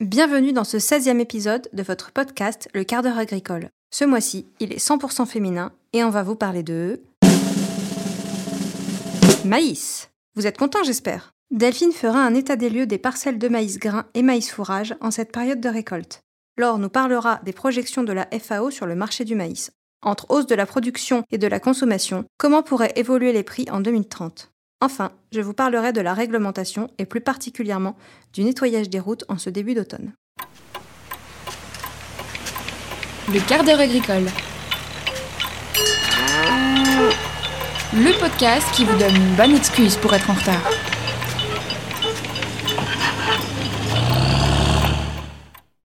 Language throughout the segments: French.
Bienvenue dans ce 16e épisode de votre podcast Le quart d'heure agricole. Ce mois-ci, il est 100% féminin et on va vous parler de... Maïs. Vous êtes content j'espère? Delphine fera un état des lieux des parcelles de maïs grain et maïs fourrage en cette période de récolte. Laure nous parlera des projections de la FAO sur le marché du maïs. Entre hausse de la production et de la consommation, comment pourraient évoluer les prix en 2030 Enfin, je vous parlerai de la réglementation et plus particulièrement du nettoyage des routes en ce début d'automne. Le quart d'heure agricole. Le podcast qui vous donne une bonne excuse pour être en retard.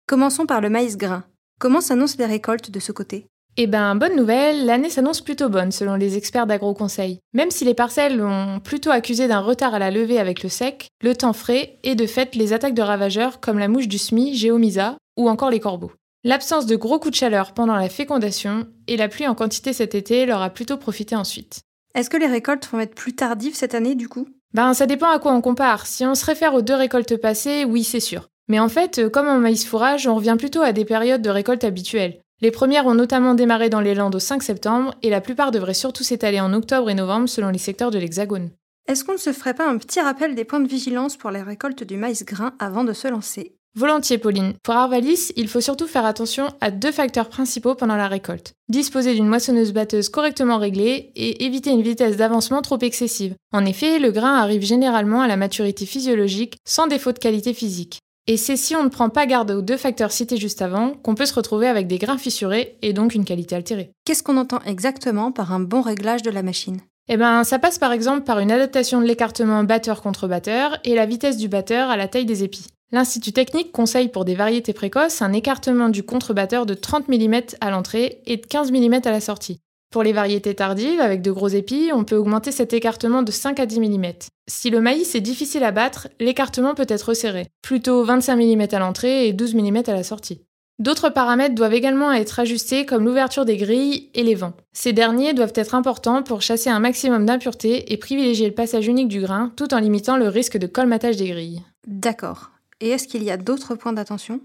Commençons par le maïs grain. Comment s'annoncent les récoltes de ce côté? Eh ben, bonne nouvelle, l'année s'annonce plutôt bonne selon les experts d'AgroConseil. Même si les parcelles ont plutôt accusé d'un retard à la levée avec le sec, le temps frais et de fait les attaques de ravageurs comme la mouche du SMI, Géomisa ou encore les corbeaux. L'absence de gros coups de chaleur pendant la fécondation et la pluie en quantité cet été leur a plutôt profité ensuite. Est-ce que les récoltes vont être plus tardives cette année du coup? Ben ça dépend à quoi on compare. Si on se réfère aux deux récoltes passées, oui c'est sûr. Mais en fait, comme en maïs fourrage, on revient plutôt à des périodes de récolte habituelles. Les premières ont notamment démarré dans les Landes au 5 septembre et la plupart devraient surtout s'étaler en octobre et novembre selon les secteurs de l'Hexagone. Est-ce qu'on ne se ferait pas un petit rappel des points de vigilance pour les récoltes du maïs grain avant de se lancer? Volontiers, Pauline. Pour Arvalis, il faut surtout faire attention à deux facteurs principaux pendant la récolte. Disposer d'une moissonneuse-batteuse correctement réglée et éviter une vitesse d'avancement trop excessive. En effet, le grain arrive généralement à la maturité physiologique sans défaut de qualité physique. Et c'est si on ne prend pas garde aux deux facteurs cités juste avant qu'on peut se retrouver avec des grains fissurés et donc une qualité altérée. Qu'est-ce qu'on entend exactement par un bon réglage de la machine? Eh ben, ça passe par exemple par une adaptation de l'écartement batteur contre batteur et la vitesse du batteur à la taille des épis. L'Institut technique conseille pour des variétés précoces un écartement du contre-batteur de 30 mm à l'entrée et de 15 mm à la sortie. Pour les variétés tardives, avec de gros épis, on peut augmenter cet écartement de 5 à 10 mm. Si le maïs est difficile à battre, l'écartement peut être resserré, plutôt 25 mm à l'entrée et 12 mm à la sortie. D'autres paramètres doivent également être ajustés comme l'ouverture des grilles et les vents. Ces derniers doivent être importants pour chasser un maximum d'impuretés et privilégier le passage unique du grain tout en limitant le risque de colmatage des grilles. D'accord. Et est-ce qu'il y a d'autres points d'attention?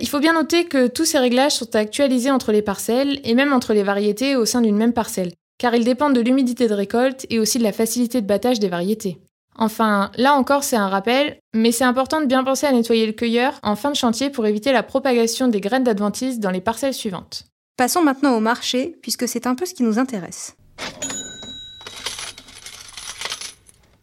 Il faut bien noter que tous ces réglages sont actualisés entre les parcelles et même entre les variétés au sein d'une même parcelle, car ils dépendent de l'humidité de récolte et aussi de la facilité de battage des variétés. Enfin, là encore c'est un rappel, mais c'est important de bien penser à nettoyer le cueilleur en fin de chantier pour éviter la propagation des graines d'adventice dans les parcelles suivantes. Passons maintenant au marché, puisque c'est un peu ce qui nous intéresse.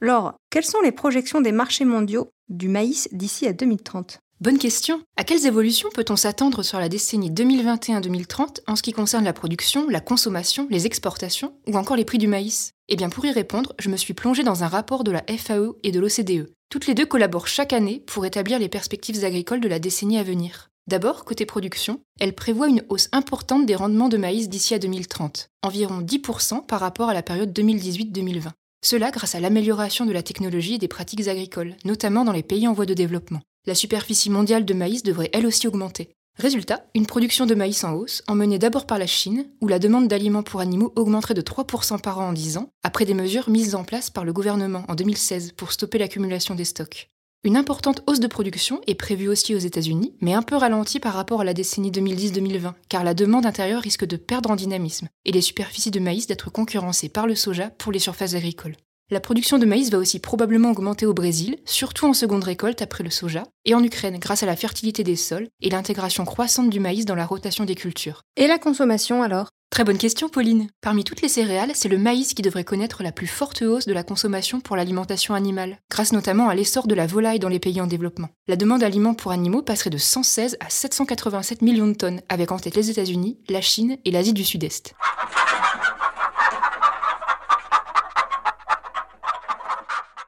Laure, quelles sont les projections des marchés mondiaux du maïs d'ici à 2030 Bonne question. À quelles évolutions peut-on s'attendre sur la décennie 2021-2030 en ce qui concerne la production, la consommation, les exportations ou encore les prix du maïs? Eh bien pour y répondre, je me suis plongée dans un rapport de la FAO et de l'OCDE. Toutes les deux collaborent chaque année pour établir les perspectives agricoles de la décennie à venir. D'abord, côté production, elle prévoit une hausse importante des rendements de maïs d'ici à 2030, environ 10% par rapport à la période 2018-2020. Cela grâce à l'amélioration de la technologie et des pratiques agricoles, notamment dans les pays en voie de développement. La superficie mondiale de maïs devrait elle aussi augmenter. Résultat, une production de maïs en hausse, emmenée d'abord par la Chine, où la demande d'aliments pour animaux augmenterait de 3% par an en 10 ans, après des mesures mises en place par le gouvernement en 2016 pour stopper l'accumulation des stocks. Une importante hausse de production est prévue aussi aux États-Unis, mais un peu ralentie par rapport à la décennie 2010-2020, car la demande intérieure risque de perdre en dynamisme, et les superficies de maïs d'être concurrencées par le soja pour les surfaces agricoles. La production de maïs va aussi probablement augmenter au Brésil, surtout en seconde récolte après le soja, et en Ukraine grâce à la fertilité des sols et l'intégration croissante du maïs dans la rotation des cultures. Et la consommation alors? Très bonne question Pauline. Parmi toutes les céréales, c'est le maïs qui devrait connaître la plus forte hausse de la consommation pour l'alimentation animale, grâce notamment à l'essor de la volaille dans les pays en développement. La demande d'aliments pour animaux passerait de 116 à 787 millions de tonnes, avec en tête les États-Unis, la Chine et l'Asie du Sud-Est.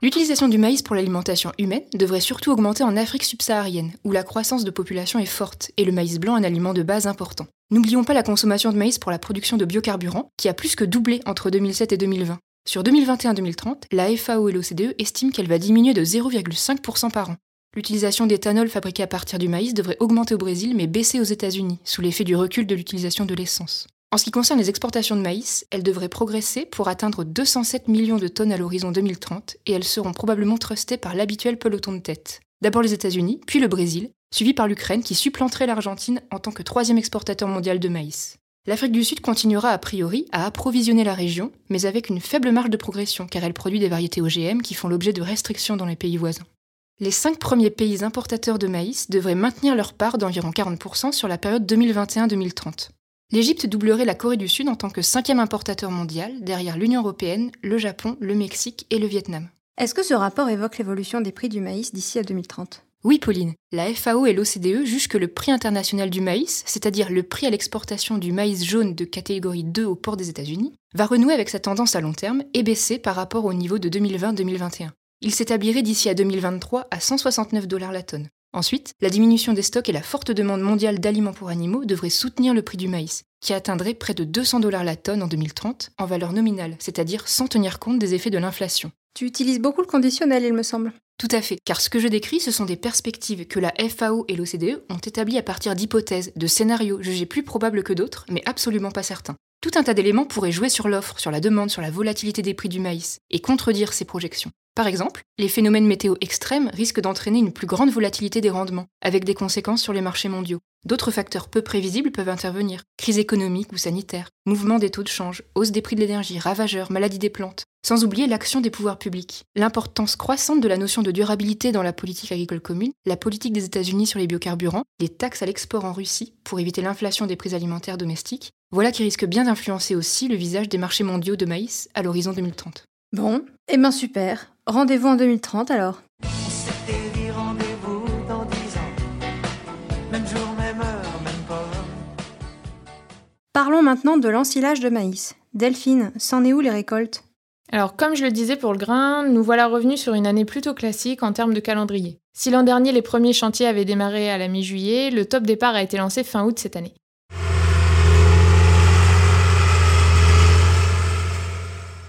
L'utilisation du maïs pour l'alimentation humaine devrait surtout augmenter en Afrique subsaharienne, où la croissance de population est forte et le maïs blanc un aliment de base important. N'oublions pas la consommation de maïs pour la production de biocarburants, qui a plus que doublé entre 2007 et 2020. Sur 2021-2030, la FAO et l'OCDE estiment qu'elle va diminuer de 0,5% par an. L'utilisation d'éthanol fabriqué à partir du maïs devrait augmenter au Brésil mais baisser aux États-Unis, sous l'effet du recul de l'utilisation de l'essence. En ce qui concerne les exportations de maïs, elles devraient progresser pour atteindre 207 millions de tonnes à l'horizon 2030 et elles seront probablement trustées par l'habituel peloton de tête. D'abord les États-Unis, puis le Brésil, suivi par l'Ukraine qui supplanterait l'Argentine en tant que troisième exportateur mondial de maïs. L'Afrique du Sud continuera a priori à approvisionner la région, mais avec une faible marge de progression car elle produit des variétés OGM qui font l'objet de restrictions dans les pays voisins. Les cinq premiers pays importateurs de maïs devraient maintenir leur part d'environ 40% sur la période 2021-2030. L'Égypte doublerait la Corée du Sud en tant que cinquième importateur mondial, derrière l'Union européenne, le Japon, le Mexique et le Vietnam. Est-ce que ce rapport évoque l'évolution des prix du maïs d'ici à 2030 Oui, Pauline. La FAO et l'OCDE jugent que le prix international du maïs, c'est-à-dire le prix à l'exportation du maïs jaune de catégorie 2 au port des États-Unis, va renouer avec sa tendance à long terme et baisser par rapport au niveau de 2020-2021. Il s'établirait d'ici à 2023 à 169 dollars la tonne. Ensuite, la diminution des stocks et la forte demande mondiale d'aliments pour animaux devraient soutenir le prix du maïs, qui atteindrait près de 200 dollars la tonne en 2030 en valeur nominale, c'est-à-dire sans tenir compte des effets de l'inflation. Tu utilises beaucoup le conditionnel, il me semble. Tout à fait, car ce que je décris, ce sont des perspectives que la FAO et l'OCDE ont établies à partir d'hypothèses, de scénarios jugés plus probables que d'autres, mais absolument pas certains. Tout un tas d'éléments pourraient jouer sur l'offre, sur la demande, sur la volatilité des prix du maïs, et contredire ces projections. Par exemple, les phénomènes météo extrêmes risquent d'entraîner une plus grande volatilité des rendements, avec des conséquences sur les marchés mondiaux. D'autres facteurs peu prévisibles peuvent intervenir, crise économique ou sanitaire, mouvement des taux de change, hausse des prix de l'énergie, ravageurs, maladie des plantes, sans oublier l'action des pouvoirs publics, l'importance croissante de la notion de durabilité dans la politique agricole commune, la politique des États-Unis sur les biocarburants, les taxes à l'export en Russie pour éviter l'inflation des prix alimentaires domestiques, voilà qui risque bien d'influencer aussi le visage des marchés mondiaux de maïs à l'horizon 2030. Bon, eh ben super. Rendez-vous en 2030 alors. Parlons maintenant de l'ensilage de maïs. Delphine, c'en est où les récoltes? Alors, comme je le disais pour le grain, nous voilà revenus sur une année plutôt classique en termes de calendrier. Si l'an dernier les premiers chantiers avaient démarré à la mi-juillet, le top départ a été lancé fin août cette année.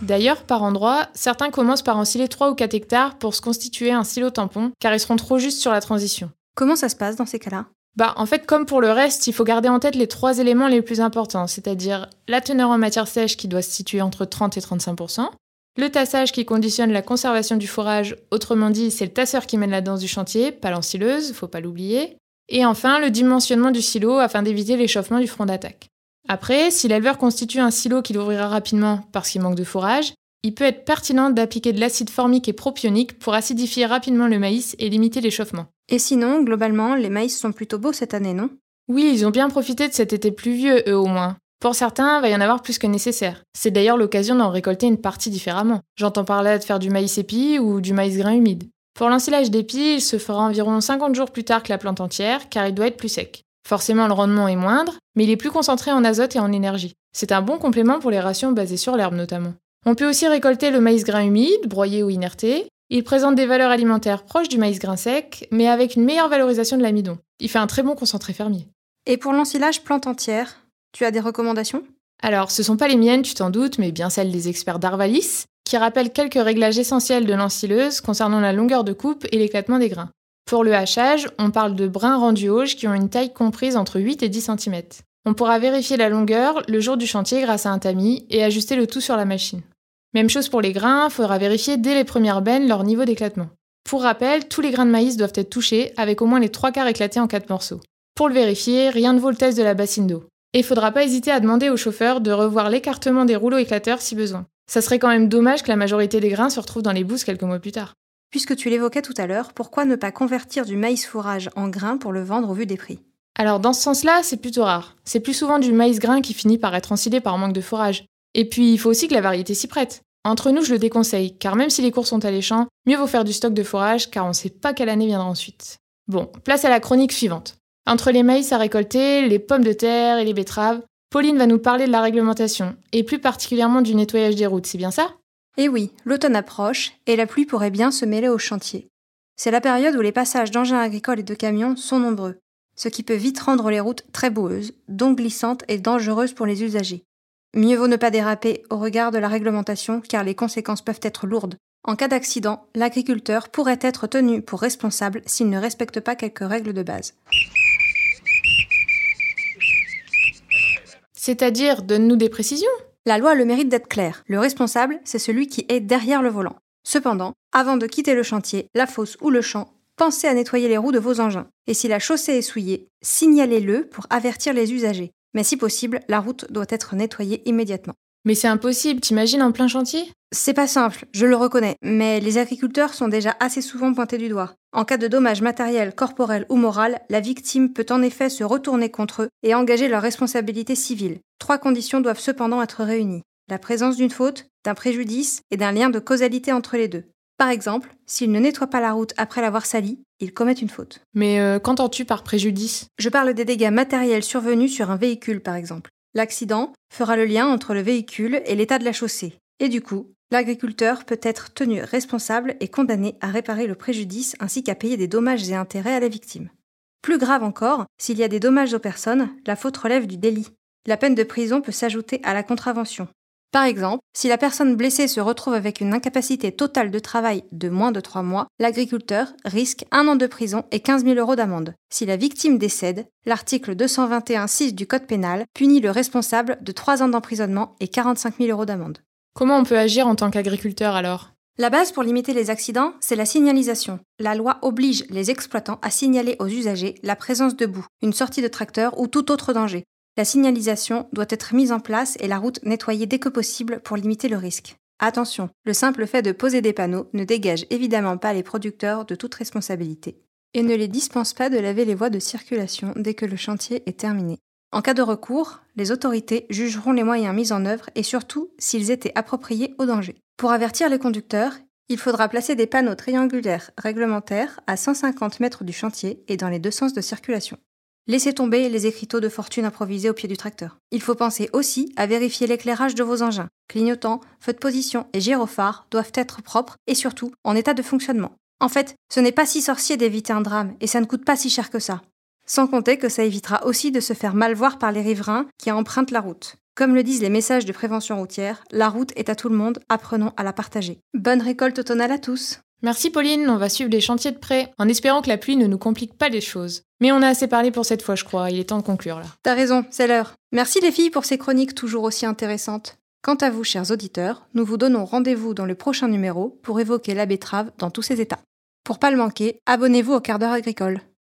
D'ailleurs, par endroits, certains commencent par ensiler 3 ou 4 hectares pour se constituer un silo tampon, car ils seront trop justes sur la transition. Comment ça se passe dans ces cas-là? Bah, en fait, comme pour le reste, il faut garder en tête les trois éléments les plus importants, c'est-à-dire la teneur en matière sèche qui doit se situer entre 30 et 35% le tassage qui conditionne la conservation du fourrage, autrement dit, c'est le tasseur qui mène la danse du chantier, pas l'ensileuse, faut pas l'oublier. Et enfin, le dimensionnement du silo afin d'éviter l'échauffement du front d'attaque. Après, si l'éleveur constitue un silo qu'il ouvrira rapidement parce qu'il manque de fourrage, il peut être pertinent d'appliquer de l'acide formique et propionique pour acidifier rapidement le maïs et limiter l'échauffement. Et sinon, globalement, les maïs sont plutôt beaux cette année, non? Oui, ils ont bien profité de cet été pluvieux, eux au moins. Pour certains, il va y en avoir plus que nécessaire. C'est d'ailleurs l'occasion d'en récolter une partie différemment. J'entends par là de faire du maïs épi ou du maïs grain humide. Pour l'ensilage d'épis, il se fera environ 50 jours plus tard que la plante entière, car il doit être plus sec. Forcément, le rendement est moindre, mais il est plus concentré en azote et en énergie. C'est un bon complément pour les rations basées sur l'herbe notamment. On peut aussi récolter le maïs grain humide, broyé ou inerté. Il présente des valeurs alimentaires proches du maïs grain sec, mais avec une meilleure valorisation de l'amidon. Il fait un très bon concentré fermier. Et pour l'ensilage plante entière, tu as des recommandations? Alors, ce sont pas les miennes, tu t'en doutes, mais bien celles des experts d'Arvalis, qui rappellent quelques réglages essentiels de l'ensileuse concernant la longueur de coupe et l'éclatement des grains. Pour le hachage, on parle de brins rendus auges qui ont une taille comprise entre 8 et 10 cm. On pourra vérifier la longueur le jour du chantier grâce à un tamis et ajuster le tout sur la machine. Même chose pour les grains, il faudra vérifier dès les premières bennes leur niveau d'éclatement. Pour rappel, tous les grains de maïs doivent être touchés avec au moins les trois quarts éclatés en quatre morceaux. Pour le vérifier, rien ne vaut le test de la bassine d'eau. Et il faudra pas hésiter à demander au chauffeur de revoir l'écartement des rouleaux éclateurs si besoin. Ça serait quand même dommage que la majorité des grains se retrouvent dans les bousses quelques mois plus tard. Puisque tu l'évoquais tout à l'heure, pourquoi ne pas convertir du maïs fourrage en grain pour le vendre au vu des prix? Alors dans ce sens-là, c'est plutôt rare. C'est plus souvent du maïs grain qui finit par être ensilé par manque de fourrage. Et puis il faut aussi que la variété s'y prête. Entre nous, je le déconseille, car même si les cours sont alléchants, mieux vaut faire du stock de fourrage, car on ne sait pas quelle année viendra ensuite. Bon, place à la chronique suivante. Entre les maïs à récolter, les pommes de terre et les betteraves, Pauline va nous parler de la réglementation, et plus particulièrement du nettoyage des routes, c'est bien ça? Eh oui, l'automne approche et la pluie pourrait bien se mêler au chantier. C'est la période où les passages d'engins agricoles et de camions sont nombreux, ce qui peut vite rendre les routes très boueuses, donc glissantes et dangereuses pour les usagers. Mieux vaut ne pas déraper au regard de la réglementation car les conséquences peuvent être lourdes. En cas d'accident, l'agriculteur pourrait être tenu pour responsable s'il ne respecte pas quelques règles de base. C'est-à-dire, donne-nous des précisions la loi a le mérite d'être claire. Le responsable, c'est celui qui est derrière le volant. Cependant, avant de quitter le chantier, la fosse ou le champ, pensez à nettoyer les roues de vos engins. Et si la chaussée est souillée, signalez-le pour avertir les usagers. Mais si possible, la route doit être nettoyée immédiatement. Mais c'est impossible, t'imagines en plein chantier? C'est pas simple, je le reconnais, mais les agriculteurs sont déjà assez souvent pointés du doigt. En cas de dommage matériel, corporel ou moral, la victime peut en effet se retourner contre eux et engager leur responsabilité civile. Trois conditions doivent cependant être réunies. La présence d'une faute, d'un préjudice et d'un lien de causalité entre les deux. Par exemple, s'ils ne nettoient pas la route après l'avoir salie, ils commettent une faute. Mais euh, qu'entends-tu par préjudice? Je parle des dégâts matériels survenus sur un véhicule, par exemple. L'accident fera le lien entre le véhicule et l'état de la chaussée. Et du coup, l'agriculteur peut être tenu responsable et condamné à réparer le préjudice ainsi qu'à payer des dommages et intérêts à la victime. Plus grave encore, s'il y a des dommages aux personnes, la faute relève du délit. La peine de prison peut s'ajouter à la contravention. Par exemple, si la personne blessée se retrouve avec une incapacité totale de travail de moins de 3 mois, l'agriculteur risque un an de prison et 15 000 euros d'amende. Si la victime décède, l'article 221.6 du Code pénal punit le responsable de 3 ans d'emprisonnement et 45 000 euros d'amende. Comment on peut agir en tant qu'agriculteur alors? La base pour limiter les accidents, c'est la signalisation. La loi oblige les exploitants à signaler aux usagers la présence de boue, une sortie de tracteur ou tout autre danger. La signalisation doit être mise en place et la route nettoyée dès que possible pour limiter le risque. Attention, le simple fait de poser des panneaux ne dégage évidemment pas les producteurs de toute responsabilité et ne les dispense pas de laver les voies de circulation dès que le chantier est terminé. En cas de recours, les autorités jugeront les moyens mis en œuvre et surtout s'ils étaient appropriés au danger. Pour avertir les conducteurs, il faudra placer des panneaux triangulaires réglementaires à 150 mètres du chantier et dans les deux sens de circulation. Laissez tomber les écriteaux de fortune improvisés au pied du tracteur. Il faut penser aussi à vérifier l'éclairage de vos engins. Clignotants, feux de position et gyrophares doivent être propres et surtout en état de fonctionnement. En fait, ce n'est pas si sorcier d'éviter un drame et ça ne coûte pas si cher que ça. Sans compter que ça évitera aussi de se faire mal voir par les riverains qui empruntent la route. Comme le disent les messages de prévention routière, la route est à tout le monde, apprenons à la partager. Bonne récolte automnale à tous Merci Pauline, on va suivre les chantiers de près, en espérant que la pluie ne nous complique pas les choses. Mais on a assez parlé pour cette fois, je crois, il est temps de conclure là. T'as raison, c'est l'heure. Merci les filles pour ces chroniques toujours aussi intéressantes. Quant à vous, chers auditeurs, nous vous donnons rendez-vous dans le prochain numéro pour évoquer la betterave dans tous ses états. Pour pas le manquer, abonnez-vous au quart d'heure agricole.